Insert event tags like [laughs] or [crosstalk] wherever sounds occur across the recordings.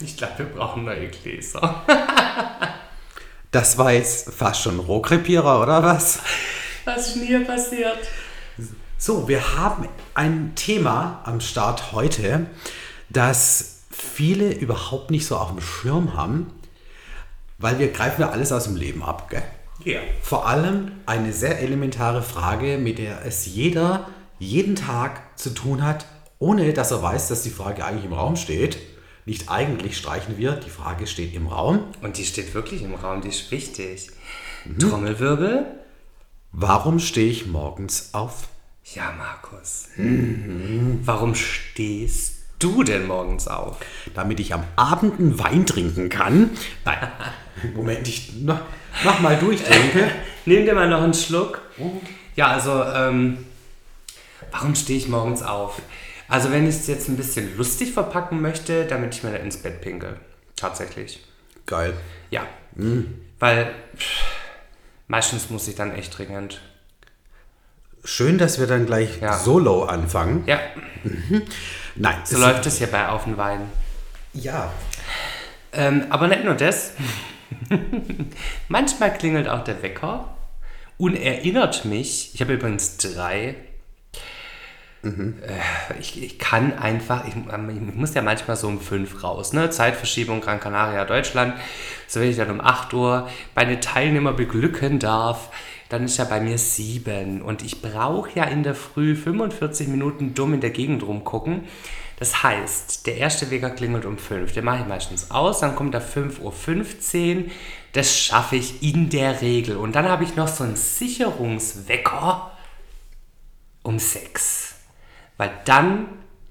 Ich glaube, wir brauchen neue Gläser. Das war jetzt fast schon Rohkrepierer, oder was? Was ist denn hier passiert? So, wir haben ein Thema am Start heute, das viele überhaupt nicht so auf dem Schirm haben, weil wir greifen ja alles aus dem Leben ab, gell? Ja. Vor allem eine sehr elementare Frage, mit der es jeder jeden Tag zu tun hat, ohne dass er weiß, dass die Frage eigentlich im Raum steht. Nicht eigentlich streichen wir, die Frage steht im Raum. Und die steht wirklich im Raum, die ist wichtig. Trommelwirbel? Warum stehe ich morgens auf? Ja, Markus. Warum stehst du denn morgens auf? Damit ich am Abend einen Wein trinken kann. Nein, [laughs] Moment, ich noch, noch mal durchdenke. [laughs] Nimm dir mal noch einen Schluck. Ja, also, ähm, warum stehe ich morgens auf? Also, wenn ich es jetzt ein bisschen lustig verpacken möchte, damit ich mir dann ins Bett pinkel. Tatsächlich. Geil. Ja. Weil pff, meistens muss ich dann echt dringend. Schön, dass wir dann gleich Ja. solo anfangen. Ja, Nein, so es- läuft es hier bei Auf den Wein. Ja, Ähm, aber nicht nur das. Manchmal klingelt auch der Wecker und erinnert mich, ich habe übrigens drei. Äh, ich, ich kann einfach, ich, ich muss ja manchmal so um fünf raus, ne? Zeitverschiebung Gran Canaria, Deutschland. So wenn ich dann um 8 Uhr meine Teilnehmer beglücken darf, dann ist ja bei mir sieben. Und ich brauche ja in der Früh 45 Minuten dumm in der Gegend rumgucken. Das heißt, der erste Wecker klingelt um 5. Den mache ich meistens aus, dann kommt er 5.15 Uhr. Das schaffe ich in der Regel. Und dann habe ich noch so einen Sicherungswecker um 6. Weil dann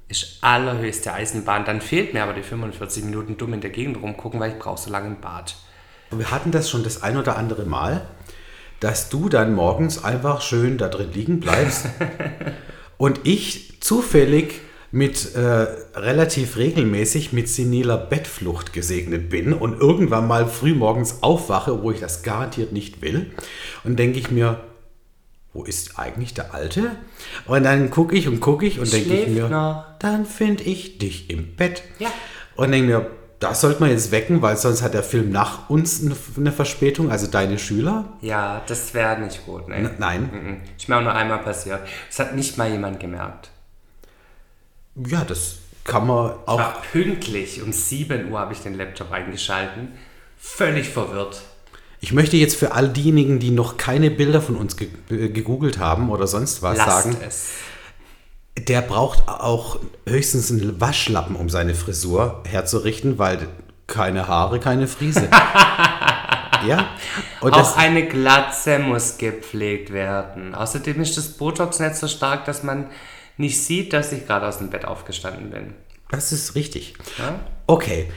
ist allerhöchste Eisenbahn. Dann fehlt mir aber die 45 Minuten dumm in der Gegend rumgucken, weil ich brauche so lange ein Bad. wir hatten das schon das ein oder andere Mal, dass du dann morgens einfach schön da drin liegen bleibst [laughs] und ich zufällig mit äh, relativ regelmäßig mit seniler Bettflucht gesegnet bin und irgendwann mal früh morgens aufwache, wo ich das garantiert nicht will. Und denke ich mir, wo ist eigentlich der Alte? Und dann gucke ich und gucke ich und denke ich mir, noch. dann finde ich dich im Bett. Ja. Und denke mir, das sollte man jetzt wecken, weil sonst hat der Film nach uns eine- Verspätung, also deine Schüler. Ja, das wäre nicht gut, ne? Nein. Mhm. Ist mir auch nur einmal passiert. Es hat nicht mal jemand gemerkt. Ja, das kann man auch. War pünktlich um 7 Uhr habe ich den Laptop eingeschalten. Völlig verwirrt. Ich möchte jetzt für all diejenigen, die noch keine Bilder von uns ge äh, gegoogelt haben oder sonst was Lasst sagen, es. der braucht auch höchstens einen Waschlappen, um seine Frisur herzurichten, weil keine Haare, keine Frise. [laughs] ja. Und Auch eine Glatze muss gepflegt werden. Außerdem ist das Botox nicht so stark, dass man nicht sieht, dass ich gerade aus dem Bett aufgestanden bin. das ist richtig. Ja? Okay,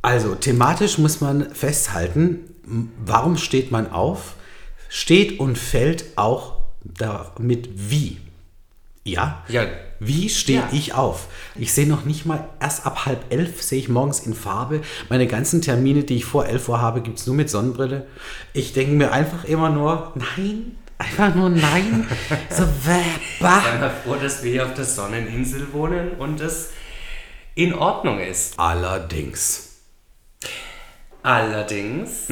also thematisch muss man festhalten, warum steht man auf? Steht und fällt auch damit wie. Ja? Ja. Wie stehe Ja. ich auf? Ich sehe noch nicht mal, erst ab halb elf sehe ich morgens in Farbe. Meine ganzen Termine, die ich vor elf Uhr habe, gibt es nur mit Sonnenbrille. Ich denke mir einfach immer nur, nein, einfach nur nein. so, [laughs] bah. Sei mal froh, dass wir hier auf der Sonneninsel wohnen und es in Ordnung ist. Allerdings. Allerdings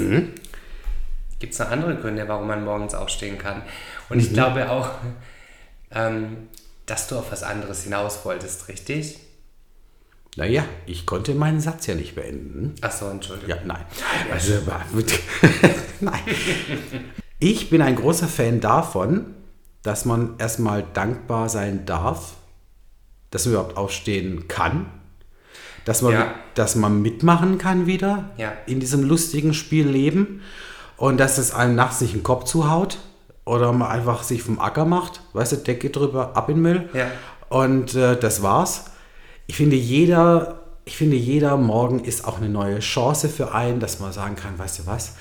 gibt es noch andere Gründe, warum man morgens aufstehen kann. Und ich glaube auch, ähm, dass du auf was anderes hinaus wolltest, richtig? Naja, ich konnte meinen Satz ja nicht beenden. Achso, Entschuldigung. Ja, nein. Also, [laughs] nein. Ich bin ein großer Fan davon, dass man erstmal dankbar sein darf, dass man überhaupt aufstehen kann, dass man, Ja. dass man mitmachen kann wieder Ja. in diesem lustigen Spiel leben und dass es einem nachts nicht den Kopf zuhaut oder man einfach sich vom Acker macht, weißt du, Decke drüber, ab in den Müll Ja. und äh, das war's. Ich finde, jeder, ich finde, jeder Morgen ist auch eine neue Chance für einen, dass man sagen kann, weißt du was,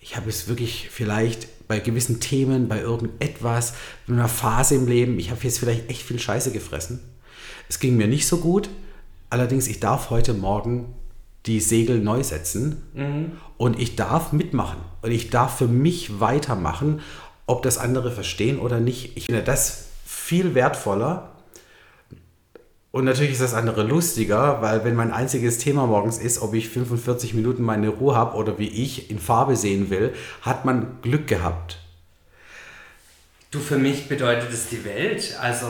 ich habe es wirklich vielleicht bei gewissen Themen, bei irgendetwas, in einer Phase im Leben, ich habe jetzt vielleicht echt viel Scheiße gefressen. Es ging mir nicht so gut, allerdings ich darf heute Morgen die Segel neu setzen und ich darf mitmachen und ich darf für mich weitermachen, ob das andere verstehen oder nicht. Ich finde das viel wertvoller Und natürlich ist das andere lustiger, weil wenn mein einziges Thema morgens ist, ob ich 45 Minuten meine Ruhe habe oder wie ich in Farbe sehen will, hat man Glück gehabt. Du, für mich bedeutet es die Welt. Also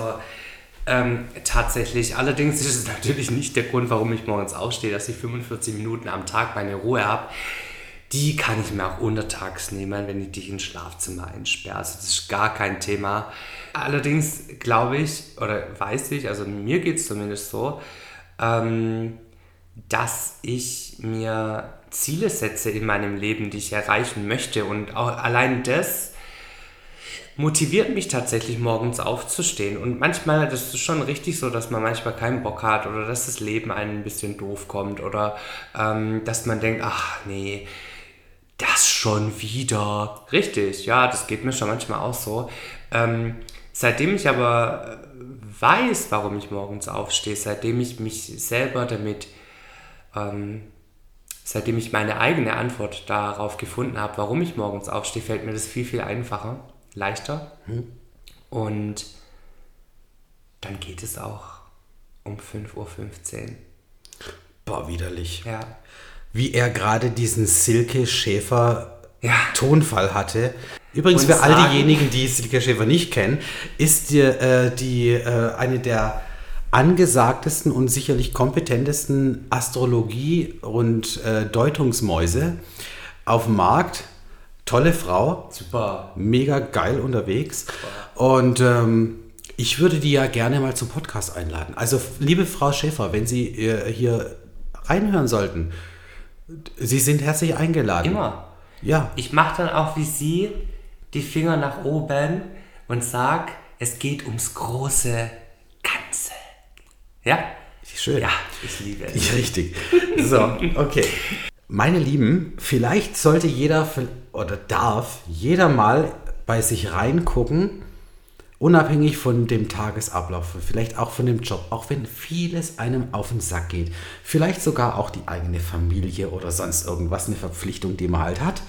ähm, tatsächlich. Allerdings ist es natürlich nicht der Grund, warum ich morgens aufstehe, dass ich 45 Minuten am Tag meine Ruhe habe. Die kann ich mir auch untertags nehmen, wenn ich dich ins Schlafzimmer einsperre. Also das ist gar kein Thema. Allerdings glaube ich oder weiß ich, also mir geht es zumindest so, ähm, dass ich mir Ziele setze in meinem Leben, die ich erreichen möchte. Und auch allein das motiviert mich tatsächlich morgens aufzustehen. Und manchmal, das ist schon richtig so, dass man manchmal keinen Bock hat oder dass das Leben einem ein bisschen doof kommt oder ähm, dass man denkt, ach nee, das schon wieder. Richtig, ja, das geht mir schon manchmal auch so. Ähm, seitdem ich aber weiß, warum ich morgens aufstehe, seitdem ich mich selber damit, ähm, seitdem ich meine eigene Antwort darauf gefunden habe, warum ich morgens aufstehe, fällt mir das viel, viel einfacher leichter. Mhm. Und dann geht es auch um 5.15 Uhr. Boah, widerlich. Ja. Wie er gerade diesen Silke Schäfer ja. Tonfall hatte. Übrigens Und für all diejenigen, die Silke Schäfer nicht kennen, ist die, äh, die äh, eine der angesagtesten und sicherlich kompetentesten Astrologie- und äh, Deutungsmäuse auf dem Markt tolle Frau. Super. Mega geil unterwegs. Super. Und ähm, ich würde die ja gerne mal zum Podcast einladen. Also, liebe Frau Schäfer, wenn Sie äh, hier reinhören sollten, Sie sind herzlich eingeladen. Immer. Ja. Ich mache dann auch wie Sie die Finger nach oben und sag, es geht ums große Ganze. Ja? Schön. Ja, ich liebe es. Richtig. So, okay. Meine Lieben, vielleicht sollte jeder oder darf jeder mal bei sich reingucken, unabhängig von dem Tagesablauf, vielleicht auch von dem Job, auch wenn vieles einem auf den Sack geht, vielleicht sogar auch die eigene Familie oder sonst irgendwas, eine Verpflichtung, die man halt hat,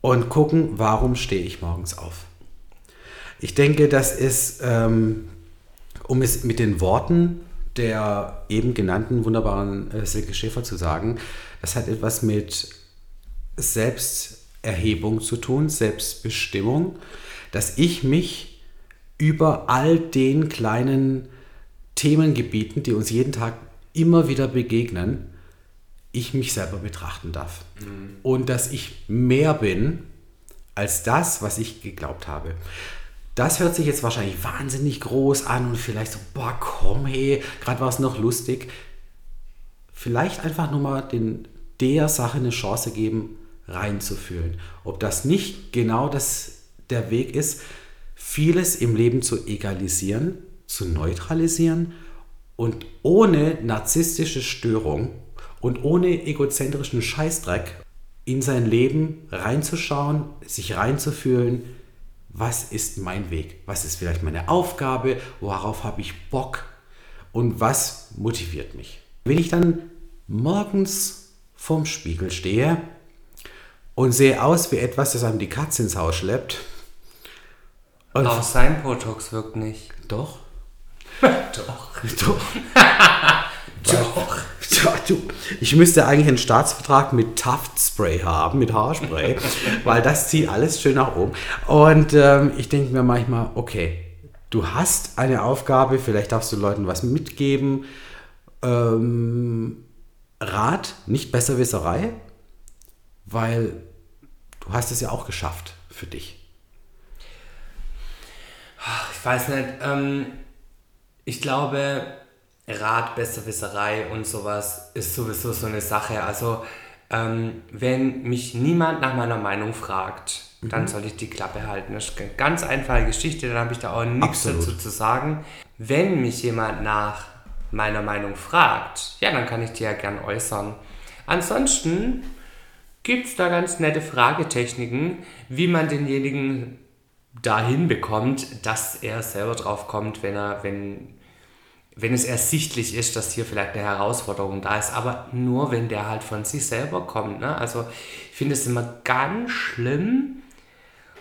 und gucken, warum stehe ich morgens auf. Ich denke, das ist, ähm, um es mit den Worten der eben genannten wunderbaren äh, Silke Schäfer zu sagen, das hat etwas mit Selbsterhebung zu tun, Selbstbestimmung, dass ich mich über all den kleinen Themengebieten, die uns jeden Tag immer wieder begegnen, ich mich selber betrachten darf. Mhm. Und dass ich mehr bin als das, was ich geglaubt habe. Das hört sich jetzt wahrscheinlich wahnsinnig groß an und vielleicht so, boah, komm, hey, gerade war es noch lustig. Vielleicht einfach nur mal den, der Sache eine Chance geben, reinzufühlen. Ob das nicht genau das, der Weg ist, vieles im Leben zu egalisieren, zu neutralisieren und ohne narzisstische Störung und ohne egozentrischen Scheißdreck in sein Leben reinzuschauen, sich reinzufühlen, was ist mein Weg, was ist vielleicht meine Aufgabe, worauf habe ich Bock und was motiviert mich. Wenn ich dann morgens vorm Spiegel stehe und sehe aus wie etwas, das einem die Katze ins Haus schleppt. Und Auch sein Botox wirkt nicht. Doch. [laughs] Doch. Doch. [laughs] Doch. Du, ich müsste eigentlich einen Staatsvertrag mit Taft-Spray haben, mit Haarspray, [laughs] weil das zieht alles schön nach oben. Und ähm, ich denke mir manchmal, okay, du hast eine Aufgabe, vielleicht darfst du Leuten was mitgeben. Ähm, Rat, nicht Besserwisserei, weil du hast es ja auch geschafft für dich. Ich weiß nicht, ähm, ich glaube, Rat, Besserwisserei und sowas ist sowieso so eine Sache. Also, ähm, wenn mich niemand nach meiner Meinung fragt, mhm. dann soll ich die Klappe halten. Das ist eine ganz einfache Geschichte, dann habe ich da auch nichts Absolut. dazu zu sagen. Wenn mich jemand nach meiner Meinung fragt, ja, dann kann ich die ja gern äußern. Ansonsten gibt es da ganz nette Fragetechniken, wie man denjenigen dahin bekommt, dass er selber drauf kommt, wenn er, wenn wenn es ersichtlich ist, dass hier vielleicht eine Herausforderung da ist, aber nur wenn der halt von sich selber kommt. Ne? Also ich finde es immer ganz schlimm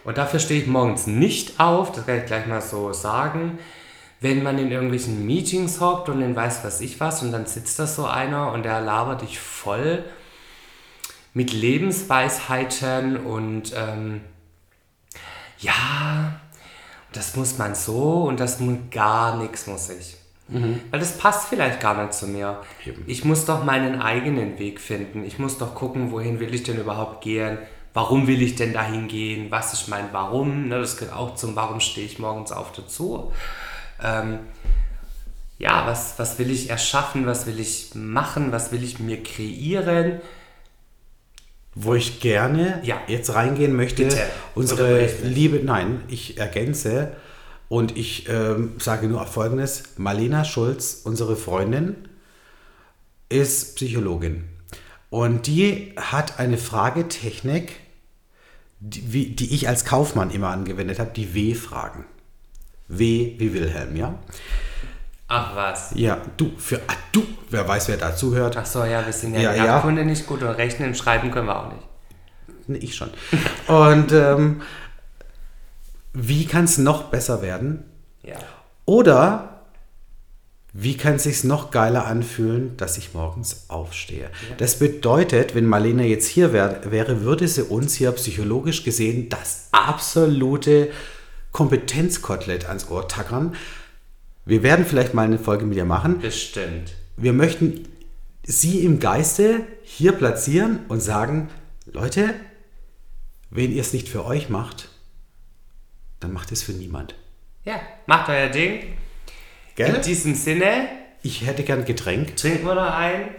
und dafür stehe ich morgens nicht auf, das kann ich gleich mal so sagen, wenn man in irgendwelchen Meetings hockt und dann weiß was ich was und dann sitzt da so einer und der labert dich voll mit Lebensweisheiten und ähm, ja, das muss man so und das muss gar nichts muss ich. Mhm. Weil das passt vielleicht gar nicht zu mir. Eben. Ich muss doch meinen eigenen Weg finden. Ich muss doch gucken, wohin will ich denn überhaupt gehen? Warum will ich denn dahin gehen? Was ist mein Warum? Ne, das gehört auch zum Warum stehe ich morgens auf dazu. Ähm, ja, was, was will ich erschaffen? Was will ich machen? Was will ich mir kreieren? Wo ich gerne ja. jetzt reingehen möchte, Bitte. unsere liebe, nein, ich ergänze und ich ähm, sage nur Folgendes: Marlena Schulz, unsere Freundin, ist Psychologin. Und die hat eine Fragetechnik, die, die ich als Kaufmann immer angewendet habe, die W-Fragen. W wie Wilhelm, ja? Ach was. Ja, du, für ah, du, wer weiß, wer dazu hört. Ach so, ja, wir sind ja, ja, ja. Kunde nicht gut und rechnen, schreiben können wir auch nicht. Nee, ich schon. und ähm, wie kann es noch besser werden? Ja. Oder wie kann es sich noch geiler anfühlen, dass ich morgens aufstehe? Ja. Das bedeutet, wenn Marlene jetzt hier wär, wäre, würde sie uns hier psychologisch gesehen das absolute Kompetenzkotelett ans Ohr tackern. Wir werden vielleicht mal eine Folge mit ihr machen. Bestimmt. Wir möchten sie im Geiste hier platzieren und sagen, Leute, wenn ihr es nicht für euch macht, dann macht es für niemand. Ja, macht euer Ding. Gell? In diesem Sinne. Ich hätte gern Getränk. Trinken wir noch ein,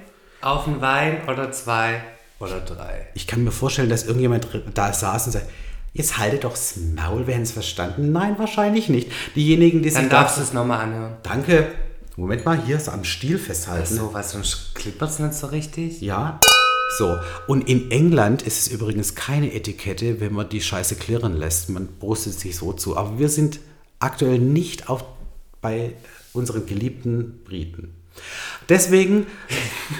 auf einen Wein oder zwei oder drei. Ich kann mir vorstellen, dass irgendjemand da saß und sagt, jetzt haltet doch das Maul, wir haben es verstanden. Nein, wahrscheinlich nicht. Diejenigen, die Dann sich darfst du es nochmal anhören. Danke. Moment mal, hier ist am Stiel festhalten. Ach so, was, sonst klippert es nicht so richtig? Ja. So, und in England ist es übrigens keine Etikette, wenn man die Scheiße klirren lässt. Man brustet sich so zu. Aber wir sind aktuell nicht auf, bei unseren geliebten Briten. Deswegen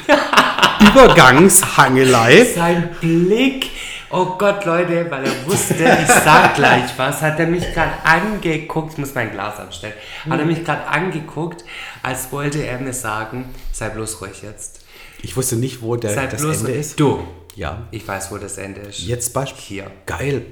[laughs] Übergangshangelei. Sein Blick, oh Gott, Leute, weil er wusste, ich sag gleich was, hat er mich gerade angeguckt, ich muss mein Glas anstellen, hat er mich gerade angeguckt, als wollte er mir sagen, sei bloß ruhig jetzt. Ich wusste nicht, wo der, das Ende ist. Du. Ja. Ich weiß, wo das Ende ist. Jetzt Beispiel. Hier. Geil.